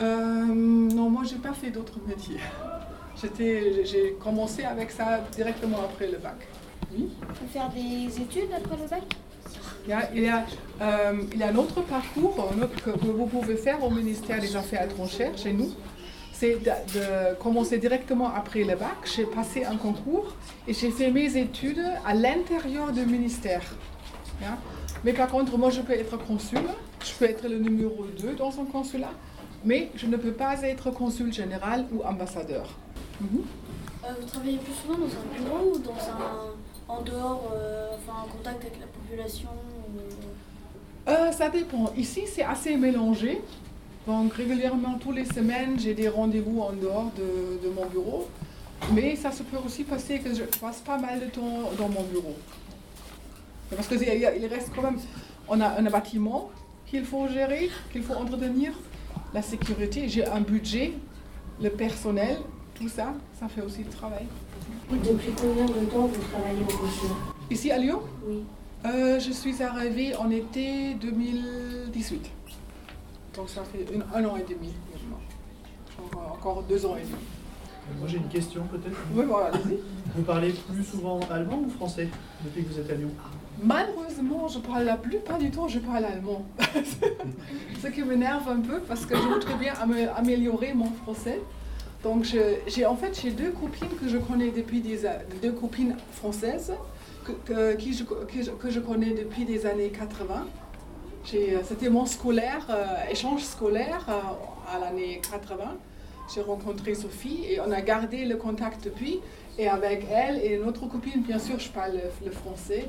Euh, non, moi, j'ai pas fait d'autres métiers. J'ai commencé avec ça directement après le bac. Oui. Faire des études après le bac il y a, il y a, euh, un autre parcours que, vous pouvez faire au ministère des Affaires étrangères chez nous. C'est de, commencer directement après le bac. J'ai passé un concours et j'ai fait mes études à l'intérieur du ministère. Ja. Mais par contre, moi, je peux être consul, je peux être le numéro 2 dans un consulat, mais je ne peux pas être consul général ou ambassadeur. Mhm. Euh, Vous travaillez plus souvent dans un bureau ou dans un, en dehors, euh, enfin en contact avec la population ou- Euh, ça dépend. Ici, c'est assez mélangé. Donc, régulièrement, tous les semaines, j'ai des rendez-vous en dehors de, de mon bureau. Mais ça se peut aussi passer que je passe pas mal de temps dans mon bureau. Parce qu'il il reste quand même. On a un bâtiment qu'il faut gérer, qu'il faut entretenir, la sécurité, j'ai un budget, le personnel, tout ça, ça fait aussi le travail. Depuis combien de temps vous travaillez au consulat Ici à Lyon, Oui. Euh, je suis arrivée en été 2018. Donc ça fait une- un an et demi maintenant. Encore, encore deux ans et demi. Moi j'ai une question peut-être. Oui, voilà, allez-y. Vous parlez plus souvent allemand ou français depuis que vous êtes à Lyon? Malheureusement, je parle la plupart du temps, je parle allemand. Ce qui m'énerve un peu parce que je voudrais bien amé- améliorer mon français. Donc j'ai en fait j'ai deux copines que je connais depuis des deux copines françaises que, je, connais depuis des années 80. J'ai, euh, C'était mon scolaire, euh, échange scolaire euh, à l'année 80. J'ai rencontré Sophie et on a gardé le contact depuis. Et avec elle et une autre copine, bien sûr, je parle le, le français.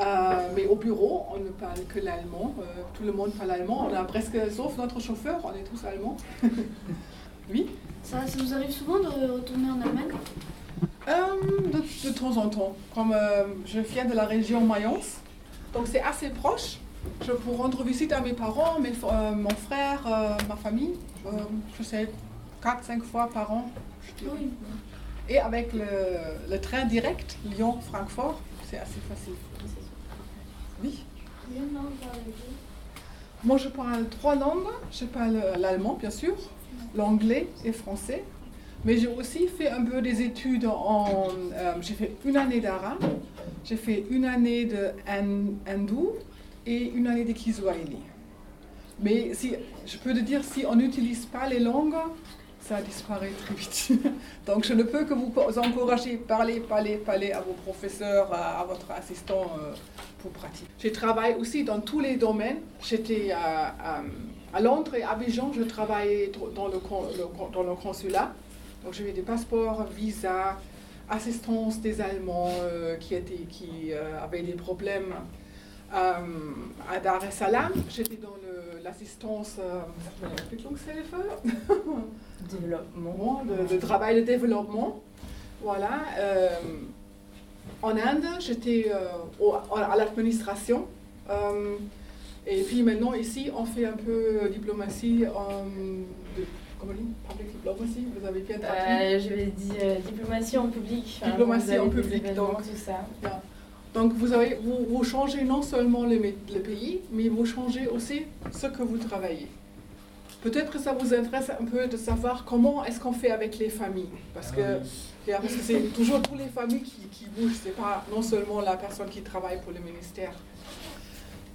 Euh, mais au bureau, on ne parle que l'allemand. Euh, tout le monde parle allemand. On a presque, sauf notre chauffeur, on est tous allemands. oui? Ça, ça vous arrive souvent de retourner en Allemagne? Euh, de, de temps en temps. Comme je viens de la région Mayence, donc c'est assez proche. Je peux rendre visite à mes parents, mes, mon frère, ma famille. Je sais, 4-5 fois par an. je dirais. Oui. Et avec le, train direct Lyon-Francfort, c'est assez facile. Oui. Moi, je parle trois langues. Je parle l'allemand, bien sûr, l'anglais et français. Mais j'ai aussi fait un peu des études en... euh, j'ai fait une année d'arabe, j'ai fait une année de hin- hindou et une année de kiswahili. Mais si, je peux te dire, si on n'utilise pas les langues, ça disparaît très vite. Donc je ne peux que vous encourager, parler, parler, parler à vos professeurs, à, votre assistant euh, pour pratiquer. Je travaille aussi dans tous les domaines. J'étais à, à- Londres et à Abidjan, je travaillais dans le, dans le consulat. Donc j'avais des passeports, visas, assistance des Allemands euh, qui, étaient, qui euh, avaient des problèmes. Euh, à Dar es Salaam, j'étais dans l'assistance euh, Entwicklungshilfe. Développement. de, de travail de développement. Voilà. euh, en Inde, j'étais euh, à l'administration. Euh, et puis maintenant, ici, on fait un peu diplomatie, de, comment on dit? Public diplomacy, vous avez bien traduit? Je vais dire diplomatie en public. Diplomatie en public, donc. tout ça. Donc vous, avez, vous, vous changez non seulement le, pays, mais vous changez aussi ce que vous travaillez. Peut-être que ça vous intéresse un peu de savoir comment est-ce qu'on fait avec les familles. Parce que parce que c'est toujours tous les familles qui, qui bougent, c'est pas non seulement la personne qui travaille pour le ministère.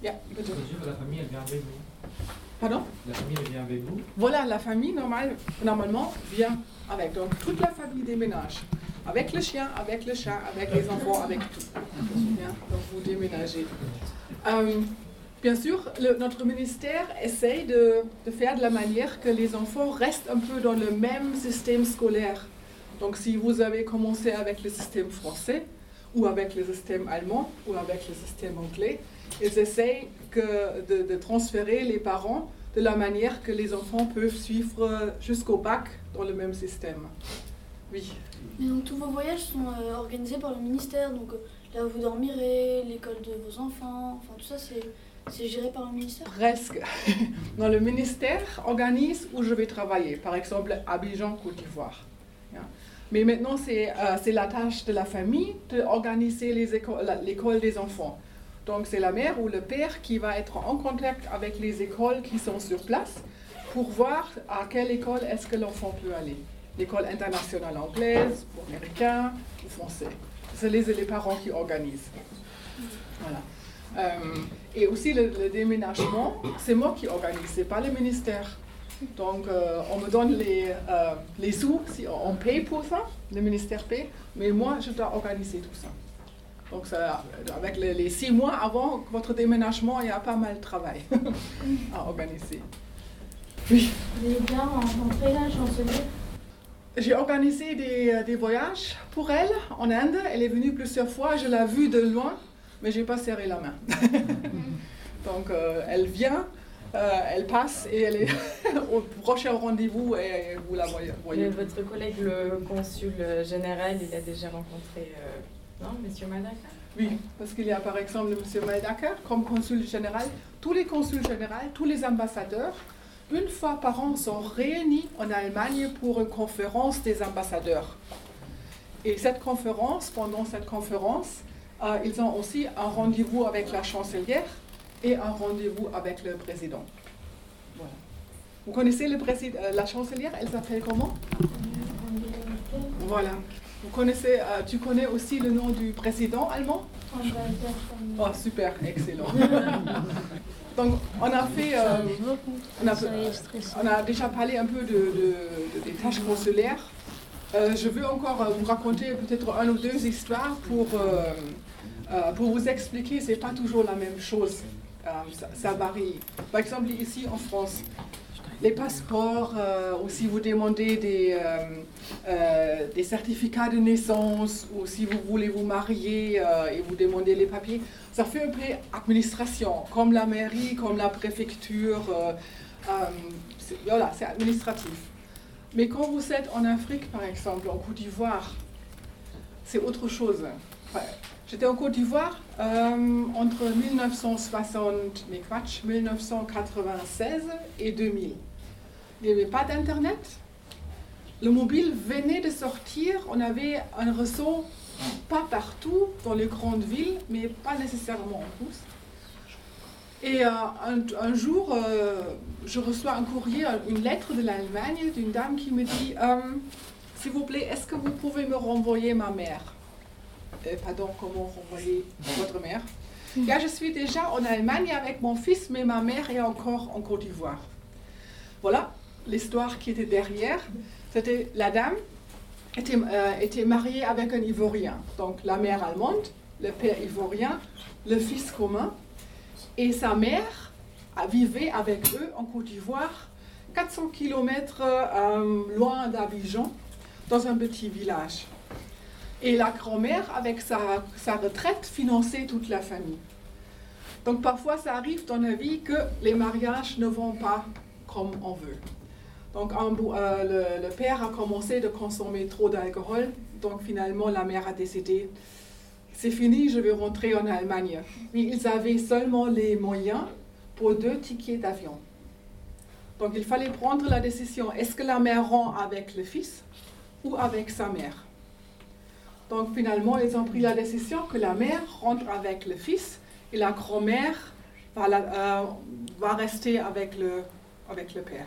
Yeah, la famille, elle vient avec vous. Pardon? La famille, elle vient avec vous. Voilà, la famille normal, normalement vient avec. Donc toute la famille déménage. Avec le chien, avec le chat, avec les enfants, avec tout. Donc vous déménagez. Euh, bien sûr, notre ministère essaye de, faire de la manière que les enfants restent un peu dans le même système scolaire. Donc si vous avez commencé avec le système français, ou avec le système allemand, ou avec le système anglais, ils essayent de, de transférer les parents de la manière que les enfants peuvent suivre jusqu'au bac dans le même système. Oui. Mais donc tous vos voyages sont euh, organisés par le ministère, donc euh, là où vous dormirez, l'école de vos enfants, enfin tout ça c'est c'est géré par le ministère? Presque. Dans le ministère organise où je vais travailler, par exemple Abidjan, Côte d'Ivoire. Ja. Mais maintenant, c'est euh, c'est la tâche de la famille d'organiser les éco- la- l'école des enfants. Donc c'est la mère ou le père qui va être en contact avec les écoles qui sont sur place pour voir à quelle école est-ce que l'enfant peut aller. L'école internationale anglaise, ou américaine, ou français. C'est les, parents qui organisent. Voilà. Euh, et aussi le, déménagement, c'est moi qui organise, c'est pas le ministère. Donc euh, on me donne les, euh, les sous, si on paye pour ça, le ministère paye, mais moi je dois organiser tout ça. Donc ça, avec les, les six mois avant votre déménagement, il y a pas mal de travail à organiser. Oui. Vous avez bien rencontré la chancelière J'ai organisé des, euh, des voyages pour elle en Inde. Elle est venue plusieurs fois, je l'ai vue de loin, mais je n'ai pas serré la main. Donc euh, elle vient, euh, elle passe et elle est au prochain rendez-vous et vous la voyez. votre collègue, le consul général, il a déjà rencontré, euh, non, Monsieur Madaka Oui, parce qu'il y a par exemple M. Maedaka comme consul général. Tous les consuls généraux, tous les ambassadeurs, une fois par an, sont réunis en Allemagne pour une conférence des ambassadeurs. Et cette conférence, pendant cette conférence, euh, ils ont aussi un rendez-vous avec la chancelière et un rendez-vous avec le président. Voilà. Vous connaissez le euh, la chancelière Elle s'appelle comment? Voilà. Vous connaissez, euh, tu connais aussi le nom du président allemand? Oh, super, excellent. Donc, on a fait, euh, on, a, on a déjà parlé un peu de, de- de- des tâches consulaires. Euh, je veux encore euh, vous raconter peut-être un ou deux histoires pour, euh, pour vous expliquer, c'est pas toujours la même chose. Ça, ça varie. Par exemple, ici en France, les passeports, euh, ou si vous demandez des, euh, euh, des certificats de naissance, ou si vous voulez vous marier et vous demandez les papiers, ça fait un peu administration, comme la mairie, comme la préfecture. c'est- voilà, c'est administratif. Mais quand vous êtes en Afrique, par exemple, en Côte d'Ivoire, c'est autre chose. J'étais en Côte d'Ivoire entre 1960, mais quatsch, 1996 et 2000. Il n'y avait pas d'Internet. Le mobile venait de sortir. On avait un réseau pas partout dans les grandes villes, mais pas nécessairement en tous. Et euh, un, jour, euh, je reçois un courrier, une lettre de l'Allemagne d'une dame qui me dit euh, S'il vous plaît, est-ce que vous pouvez me renvoyer ma mère? Pardon, comment renvoyer votre mère? Là, je suis déjà en Allemagne avec mon fils, mais ma mère est encore en Côte d'Ivoire. Voilà l'histoire qui était derrière. C'était la dame était, euh, était mariée avec un Ivoirien. Donc la mère allemande, le père ivoirien, le fils commun. Et sa mère vivait avec eux en Côte d'Ivoire, 400 km loin d'Abidjan, dans un petit village. Et la grand-mère, avec sa, sa retraite, finançait toute la famille. Donc parfois, ça arrive dans la vie que les mariages ne vont pas comme on veut. Donc euh, le, père a commencé de consommer trop d'alcool, donc finalement la mère a décidé, c'est fini, je vais rentrer en Allemagne. Mais ils avaient seulement les moyens pour deux tickets d'avion. Donc il fallait prendre la décision, est-ce que la mère rend avec le fils ou avec sa mère? Donc finalement, ils ont pris la décision que la mère rentre avec le fils et la grand-mère va, euh, rester avec le père.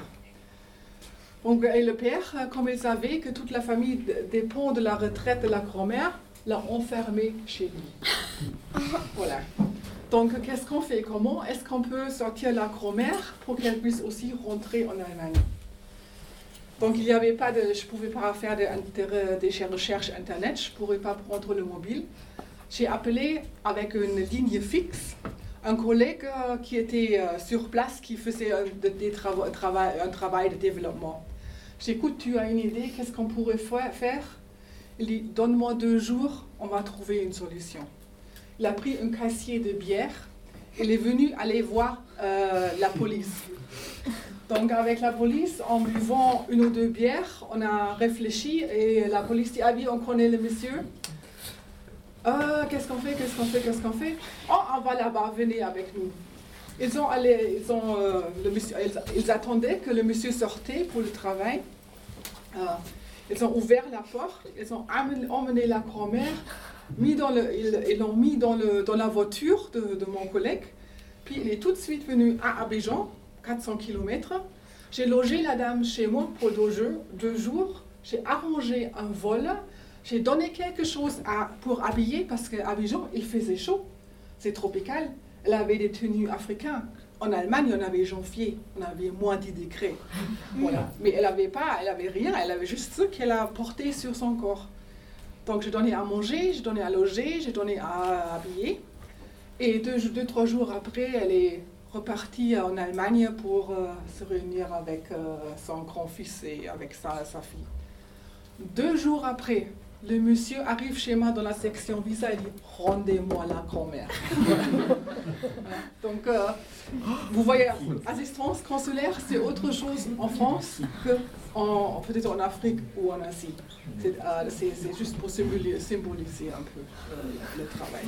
Donc, et le père, euh, comme il savait que toute la famille dépend de la retraite de la grand-mère, l'a enfermé chez lui. voilà. Donc, qu'est-ce qu'on fait? Comment est-ce qu'on peut sortir la grand-mère pour qu'elle puisse aussi rentrer en Allemagne? Donc, il n'y avait pas de, je ne pouvais pas faire de- de- des recherches Internet, je ne pourrais pas prendre le mobile. J'ai appelé avec une ligne fixe un collègue euh, qui était euh, sur place, qui faisait un, des travaux- un travail, un travail de développement. J'ai dit, écoute, tu as une idée, qu'est-ce qu'on pourrait fa- faire? Il dit, donne-moi deux jours, on va trouver une solution. Il a pris un casier de bière, il est venu aller voir euh, la police. Donc avec la police, en buvant une ou deux bières, on a réfléchi et la police dit, ah oui, on connaît le monsieur. Euh, qu'est-ce qu'on fait, qu'est-ce qu'on fait, qu'est-ce qu'on fait? Oh, on va là-bas, venez avec nous. Ils ont ils ont, euh, ils, attendaient que le monsieur sortait pour le travail. Euh, ils ont ouvert la porte, ils ont emmené la grand-mère, mis dans le, ils l'ont mis dans, le, dans la voiture de, mon collègue. Puis il est tout de suite venu à Abidjan, 400 km. J'ai logé la dame chez moi pour deux jours. Deux jours. J'ai arrangé un vol. J'ai donné quelque chose à, pour habiller parce qu'à Abidjan, il faisait chaud. C'est tropical. Elle avait des tenues africaines. En Allemagne, on avait janvier, on avait moins 10 degrés. Voilà. Mais elle n'avait pas, elle avait rien, elle avait juste ce qu'elle a porté sur son corps. Donc j'ai donné à manger, j'ai donné à loger, j'ai donné à habiller. Et deux, deux, trois jours après, elle est repartie en Allemagne pour euh, se réunir avec euh, son grand-fils et avec sa, sa fille. Deux jours après, le monsieur arrive chez moi dans la section visa et dit Rendez-moi la grand-mère. Donc, euh, vous voyez, assistance consulaire, c'est autre chose en France que en, peut-être en Afrique ou en Asie. C'est euh, c'est- c'est juste pour symboli- symboliser un peu euh, le travail.